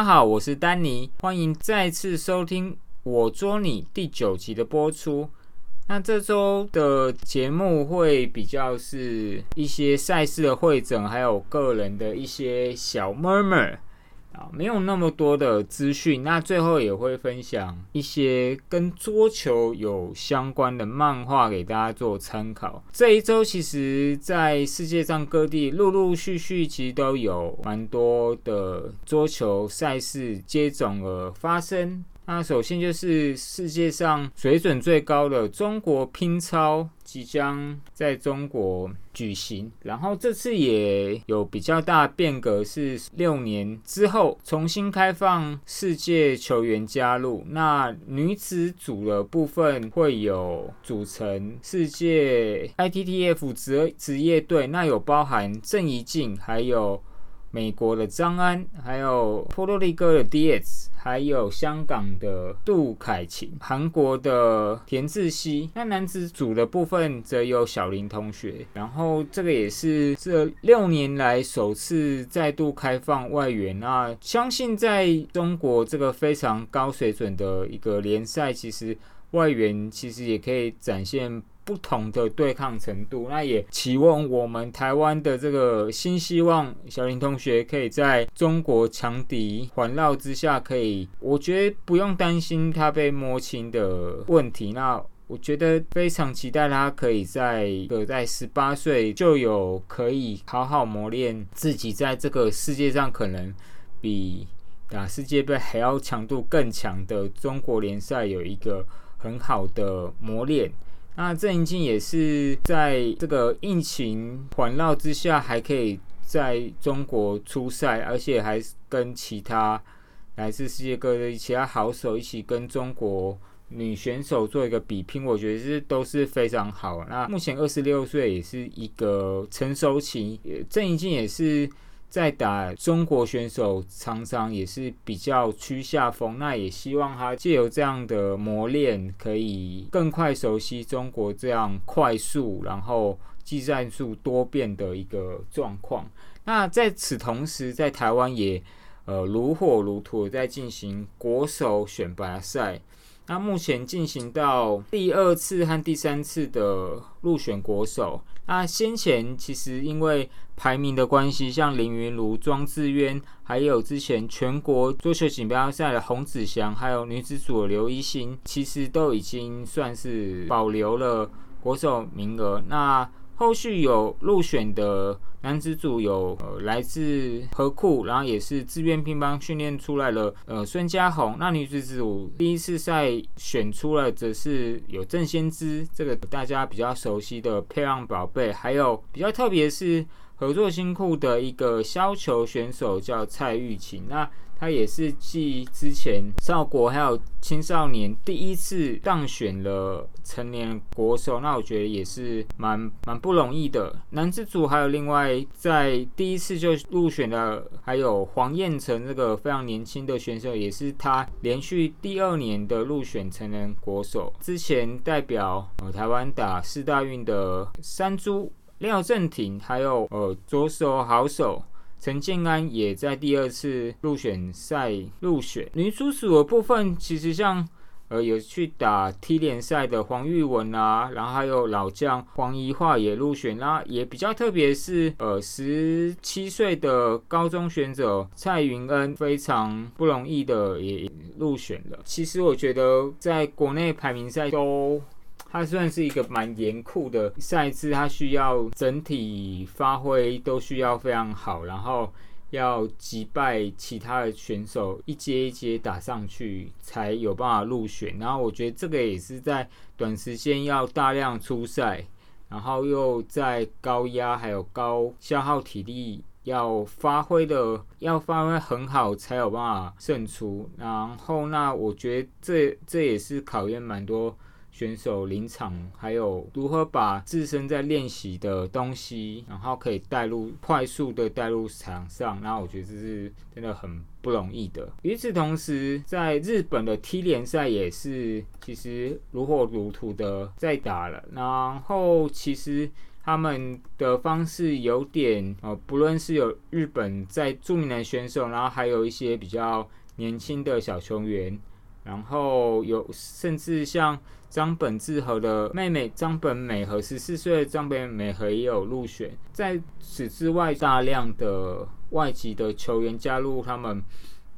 大家好，我是丹尼，欢迎再次收听我捉你第九集的播出。那这周的节目会比较是一些赛事的会诊，还有个人的一些小 murmur。啊，没有那么多的资讯。那最后也会分享一些跟桌球有相关的漫画给大家做参考。这一周其实，在世界上各地陆陆续续，其实都有蛮多的桌球赛事接踵而发生。那首先就是世界上水准最高的中国乒超即将在中国举行，然后这次也有比较大变革，是六年之后重新开放世界球员加入。那女子组的部分会有组成世界 ITTF 职职业队，那有包含郑怡静，还有。美国的张安，还有波多黎各的 D.S，还有香港的杜凯琴，韩国的田志希。那男子组的部分则有小林同学。然后这个也是这六年来首次再度开放外援。那相信在中国这个非常高水准的一个联赛，其实外援其实也可以展现。不同的对抗程度，那也期望我们台湾的这个新希望小林同学可以在中国强敌环绕之下，可以我觉得不用担心他被摸清的问题。那我觉得非常期待他可以在呃在十八岁就有可以好好磨练自己，在这个世界上可能比打世界杯还要强度更强的中国联赛有一个很好的磨练。那郑怡静也是在这个疫情环绕之下，还可以在中国出赛，而且还跟其他来自世界各地其他好手一起跟中国女选手做一个比拼，我觉得是都是非常好。那目前二十六岁，也是一个成熟期，郑怡静也是。在打中国选手，常常也是比较趋下风。那也希望他借由这样的磨练，可以更快熟悉中国这样快速，然后技战术多变的一个状况。那在此同时，在台湾也呃如火如荼在进行国手选拔赛。那目前进行到第二次和第三次的入选国手。那先前其实因为排名的关系，像林云如、庄智渊，还有之前全国桌球锦标赛的洪子祥，还有女子组的刘一星，其实都已经算是保留了国手名额。那后续有入选的男子组有呃来自河库，然后也是自愿乒乓训练出来了呃孙家宏。那女子组第一次赛选出了则是有郑先知，这个大家比较熟悉的漂亮宝贝，还有比较特别是合作新库的一个削球选手叫蔡玉琴。那他也是继之前少国还有青少年第一次当选了成年国手，那我觉得也是蛮蛮不容易的。男子组还有另外在第一次就入选的，还有黄彦成这个非常年轻的选手，也是他连续第二年的入选成人国手。之前代表呃台湾打四大运的山猪廖正廷，还有呃左手好手。陈建安也在第二次入选赛入选女主组的部分，其实像呃有去打 T 联赛的黄玉文啊，然后还有老将黄怡桦也入选，啦也比较特别是呃十七岁的高中选手蔡云恩非常不容易的也入选了。其实我觉得在国内排名赛都。它算是一个蛮严酷的赛制，它需要整体发挥都需要非常好，然后要击败其他的选手一阶一阶打上去，才有办法入选。然后我觉得这个也是在短时间要大量出赛，然后又在高压还有高消耗体力，要发挥的要发挥很好，才有办法胜出。然后那我觉得这这也是考验蛮多。选手临场，还有如何把自身在练习的东西，然后可以带入快速的带入场上，然后我觉得这是真的很不容易的。与此同时，在日本的 T 联赛也是其实如火如荼的在打了。然后其实他们的方式有点呃，不论是有日本在著名的选手，然后还有一些比较年轻的小球员，然后有甚至像张本智和的妹妹张本美和十四岁的张本美和也有入选。在此之外，大量的外籍的球员加入他们。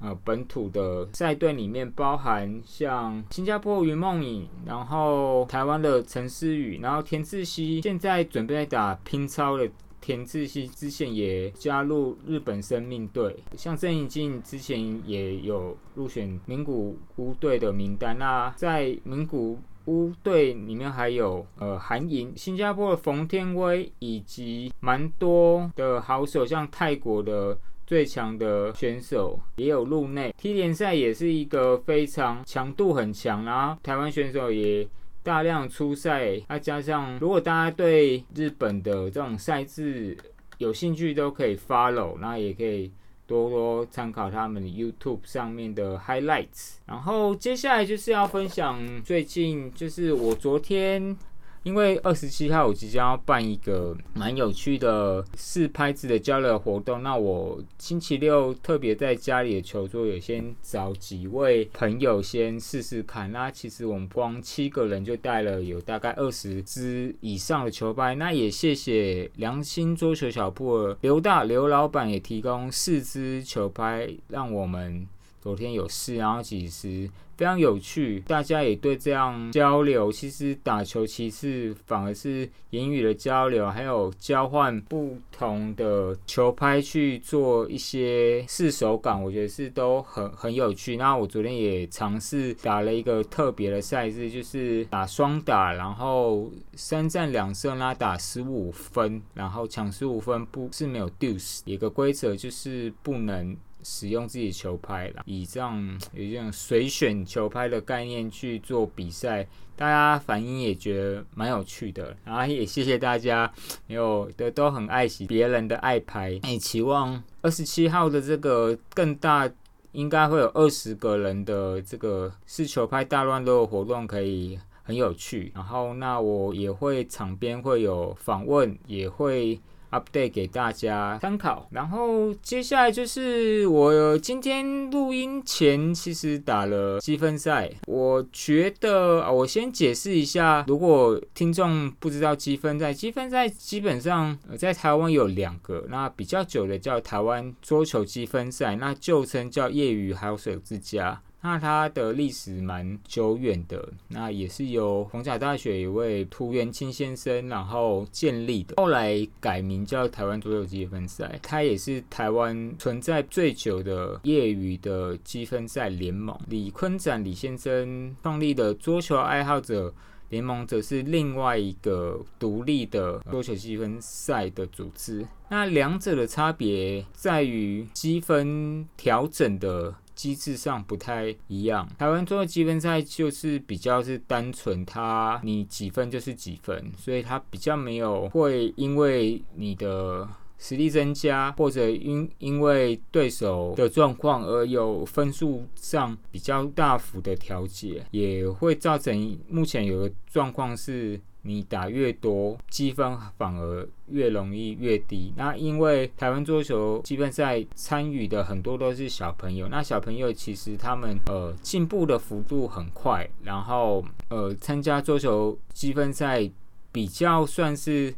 呃，本土的赛队里面包含像新加坡云梦影，然后台湾的陈思宇，然后田志希，现在准备打拼超的田志希，之前也加入日本生命队。像郑怡静之前也有入选名古屋队的名单。那在名古屋队里面还有呃韩莹、新加坡的冯天威，以及蛮多的好手，像泰国的。最强的选手也有入内，T 联赛也是一个非常强度很强，然后台湾选手也大量出赛，再加上如果大家对日本的这种赛制有兴趣，都可以 follow，那也可以多多参考他们的 YouTube 上面的 highlights。然后接下来就是要分享最近，就是我昨天。因为二十七号我即将要办一个蛮有趣的试拍子的交流活动，那我星期六特别在家里的球桌也先找几位朋友先试试看。那其实我们光七个人就带了有大概二十支以上的球拍。那也谢谢良心桌球小铺刘大刘老板也提供四支球拍，让我们昨天有试，然后其实。非常有趣，大家也对这样交流。其实打球其实，反而是言语的交流，还有交换不同的球拍去做一些试手感，我觉得是都很很有趣。那我昨天也尝试打了一个特别的赛事，就是打双打，然后三战两胜拉打十五分，然后抢十五分不是没有 deuce，一个规则就是不能。使用自己球拍了，以这样 有这种随选球拍的概念去做比赛，大家反应也觉得蛮有趣的。然后也谢谢大家，有的都很爱惜别人的爱拍。也期望二十七号的这个更大，应该会有二十个人的这个试球拍大乱斗活动，可以很有趣。然后那我也会场边会有访问，也会。Update 给大家参考，然后接下来就是我今天录音前其实打了积分赛。我觉得我先解释一下，如果听众不知道积分赛，积分赛基本上在台湾有两个，那比较久的叫台湾桌球积分赛，那旧称叫业余好手之家。那它的历史蛮久远的，那也是由逢甲大学一位涂元清先生然后建立的，后来改名叫台湾桌球积分赛。它也是台湾存在最久的业余的积分赛联盟。李坤展李先生创立的桌球爱好者联盟，则是另外一个独立的桌球积分赛的组织。那两者的差别在于积分调整的。机制上不太一样，台湾做的积分赛就是比较是单纯，它你几分就是几分，所以它比较没有会因为你的实力增加或者因因为对手的状况而有分数上比较大幅的调节，也会造成目前有个状况是。你打越多，积分反而越容易越低。那因为台湾桌球积分赛参与的很多都是小朋友，那小朋友其实他们呃进步的幅度很快，然后呃参加桌球积分赛比较算是。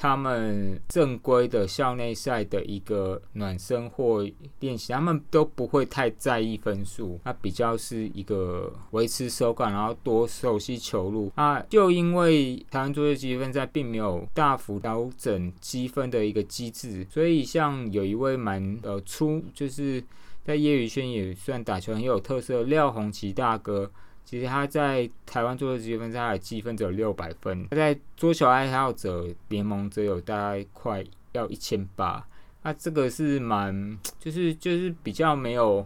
他们正规的校内赛的一个暖身或练习，他们都不会太在意分数，那比较是一个维持手感，然后多熟悉球路。那就因为台湾桌球积分赛并没有大幅调整积分的一个机制，所以像有一位蛮呃出，就是在业余圈也算打球很有特色廖红旗大哥。其实他在台湾做的积分他的积分只有六百分，他在桌球爱好者联盟只有大概快要一千八，那这个是蛮就是就是比较没有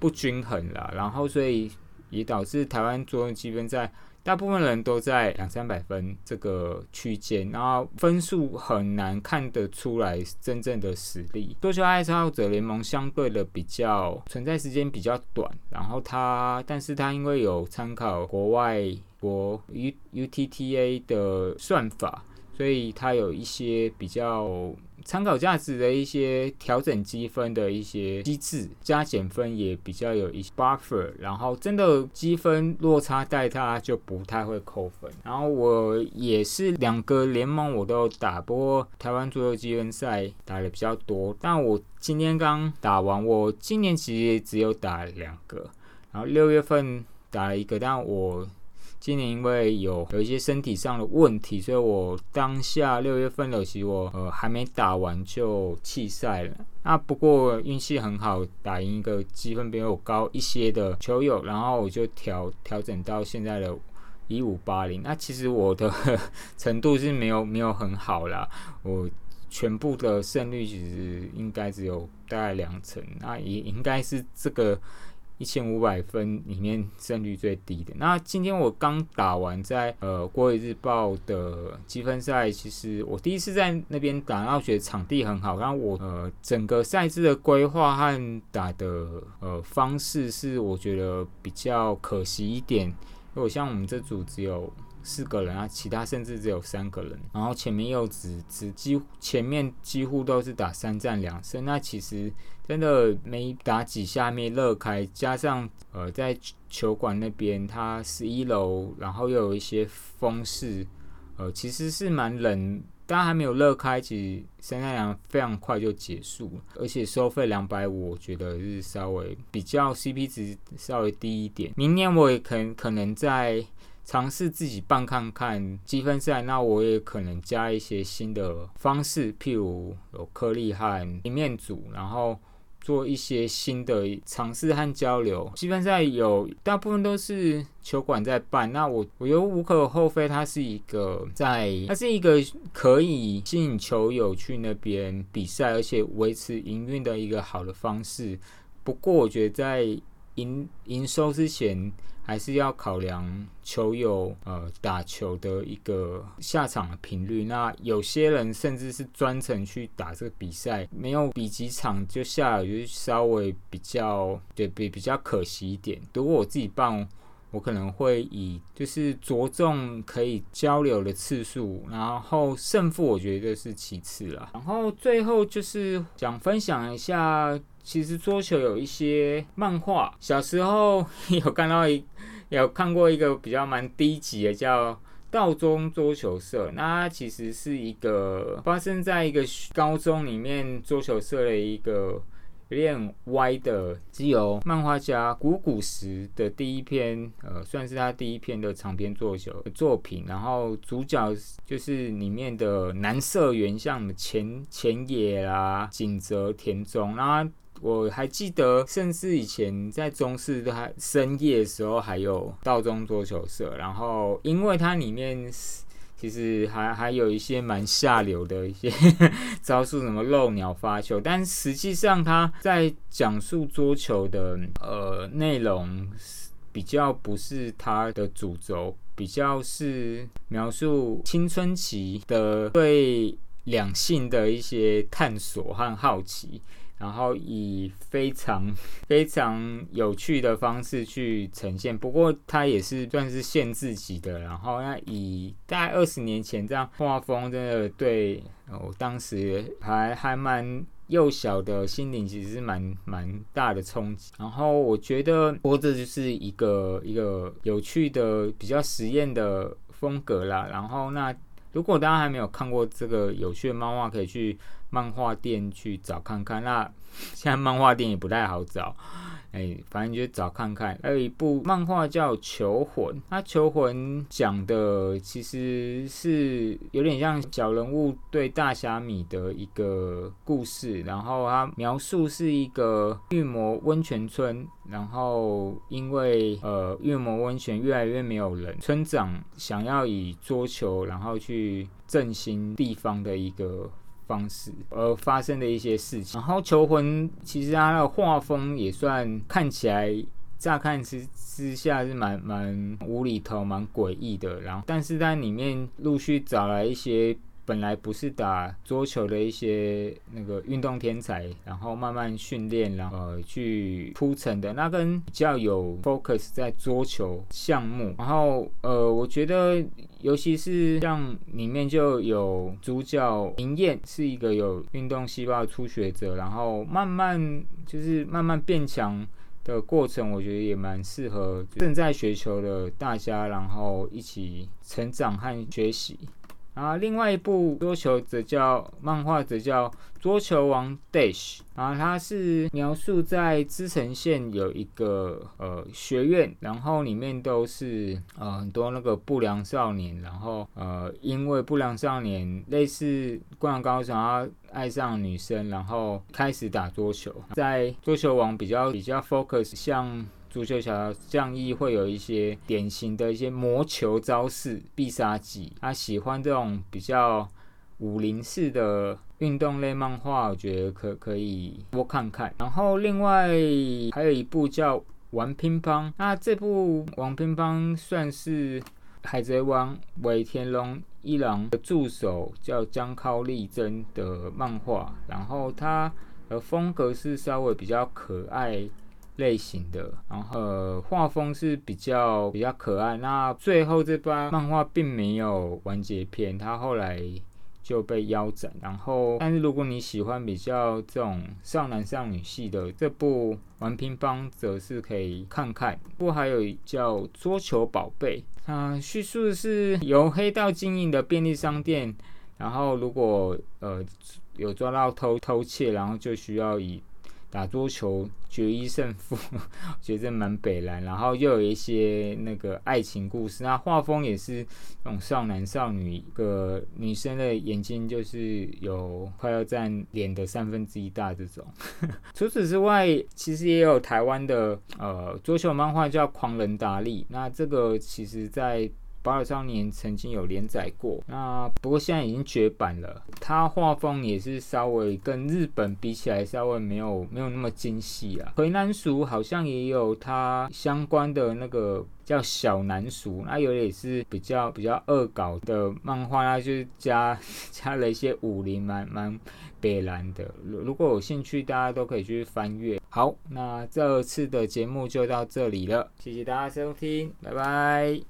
不均衡啦，然后所以也导致台湾桌球积分在。大部分人都在两三百分这个区间，然后分数很难看得出来真正的实力。多球爱好者联盟相对的比较存在时间比较短，然后它，但是它因为有参考国外国 U U T T A 的算法，所以它有一些比较参考价值的一些调整积分的一些机制，加减分也比较有一些 buffer，然后真的积分落差带它就不太会扣分。然后我也是两个联盟我都打，不过台湾足球积分赛打的比较多，但我今天刚打完，我今年其实只有打两个，然后六月份打了一个，但我。今年因为有有一些身体上的问题，所以我当下六月份的其实我呃还没打完就弃赛了。那不过运气很好，打赢一个积分比我高一些的球友，然后我就调调整到现在的一五八零。那其实我的程度是没有 没有很好啦，我全部的胜率其实应该只有大概两成，那也应该是这个。一千五百分里面胜率最低的。那今天我刚打完在呃国语日报的积分赛，其实我第一次在那边打，然后觉得场地很好。然后我呃整个赛制的规划和打的呃方式是我觉得比较可惜一点，因为像我们这组只有。四个人啊，其他甚至只有三个人，然后前面又只只几乎前面几乎都是打三战两胜，那其实真的没打几下没乐开，加上呃在球馆那边它十一楼，然后又有一些风势，呃其实是蛮冷，但还没有乐开，其实三战两非常快就结束了，而且收费两百五，我觉得是稍微比较 CP 值稍微低一点，明年我也可可能在。尝试自己办看看积分赛，那我也可能加一些新的方式，譬如有颗粒和平面组，然后做一些新的尝试和交流。积分赛有大部分都是球馆在办，那我我觉得无可厚非，它是一个在它是一个可以吸引球友去那边比赛，而且维持营运的一个好的方式。不过我觉得在营营收之前。还是要考量球友呃打球的一个下场的频率。那有些人甚至是专程去打这个比赛，没有比几场就下了，就稍微比较对比比较可惜一点。如果我自己办，我可能会以就是着重可以交流的次数，然后胜负我觉得是其次了。然后最后就是想分享一下。其实桌球有一些漫画，小时候 有看到一有看过一个比较蛮低级的，叫道中桌球社。那其实是一个发生在一个高中里面桌球社的一个有点歪的，只有漫画家古古石的第一篇，呃，算是他第一篇的长篇作秀作品。然后主角就是里面的男色原，像前前野啦、景泽、田中，然后。我还记得，甚至以前在中式的深夜的时候，还有道中桌球社。然后，因为它里面其实还还有一些蛮下流的一些 招数，什么漏鸟发球。但实际上，他在讲述桌球的呃内容，比较不是他的主轴，比较是描述青春期的对两性的一些探索和好奇。然后以非常 非常有趣的方式去呈现，不过它也是算是限制级的。然后那以大概二十年前这样画风，真的对我当时还还蛮幼小的心灵，其实是蛮蛮大的冲击。然后我觉得，不过这就是一个一个有趣的、比较实验的风格啦。然后那。如果大家还没有看过这个有趣的漫画，可以去漫画店去找看看。那现在漫画店也不太好找。哎，反正就找看看。还有一部漫画叫《求魂》，它《求魂》讲的其实是有点像小人物对大侠米的一个故事。然后它描述是一个玉魔温泉村，然后因为呃玉魔温泉越来越没有人，村长想要以桌球然后去振兴地方的一个。方式而发生的一些事情，然后《求婚》其实它的画风也算看起来乍看之之下是蛮蛮无厘头、蛮诡异的，然后但是在里面陆续找来一些本来不是打桌球的一些那个运动天才，然后慢慢训练，然后去铺陈的，那跟比较有 focus 在桌球项目。然后呃，我觉得尤其是像里面就有主角林燕是一个有运动细胞的初学者，然后慢慢就是慢慢变强。的过程，我觉得也蛮适合正在学球的大家，然后一起成长和学习。然后另外一部桌球则叫漫画，则叫《桌球王 Dash》。然后它是描述在织城县有一个呃学院，然后里面都是呃很多那个不良少年，然后呃因为不良少年类似灌篮高手，要爱上女生，然后开始打桌球。在桌球王比较比较 focus 像。足球小将一会有一些典型的一些魔球招式、必杀技。他喜欢这种比较武林式的运动类漫画，我觉得可可以多看看。然后另外还有一部叫《玩乒乓》，那这部《玩乒乓》算是海贼王尾田龙一郎的助手叫江尻利真的漫画，然后它的风格是稍微比较可爱。类型的，然后画风是比较比较可爱。那最后这部漫画并没有完结篇，它后来就被腰斩。然后，但是如果你喜欢比较这种少男少女系的，这部玩乒乓则是可以看看。不还有叫桌球宝贝，它叙述是由黑道经营的便利商店，然后如果呃有抓到偷偷窃，然后就需要以打桌球决一胜负，觉得蛮北蓝，然后又有一些那个爱情故事，那画风也是那种少男少女，一个女生的眼睛就是有快要占脸的三分之一大这种。除此之外，其实也有台湾的呃桌球漫画叫《狂人达利》，那这个其实在。保尔少年曾经有连载过，那不过现在已经绝版了。他画风也是稍微跟日本比起来，稍微没有没有那么精细啊。回南鼠好像也有他相关的那个叫小南鼠，那有也是比较比较恶搞的漫画，那就是加 加了一些武林蛮蛮北蓝的。如果有兴趣，大家都可以去翻阅。好，那这次的节目就到这里了，谢谢大家收听，拜拜。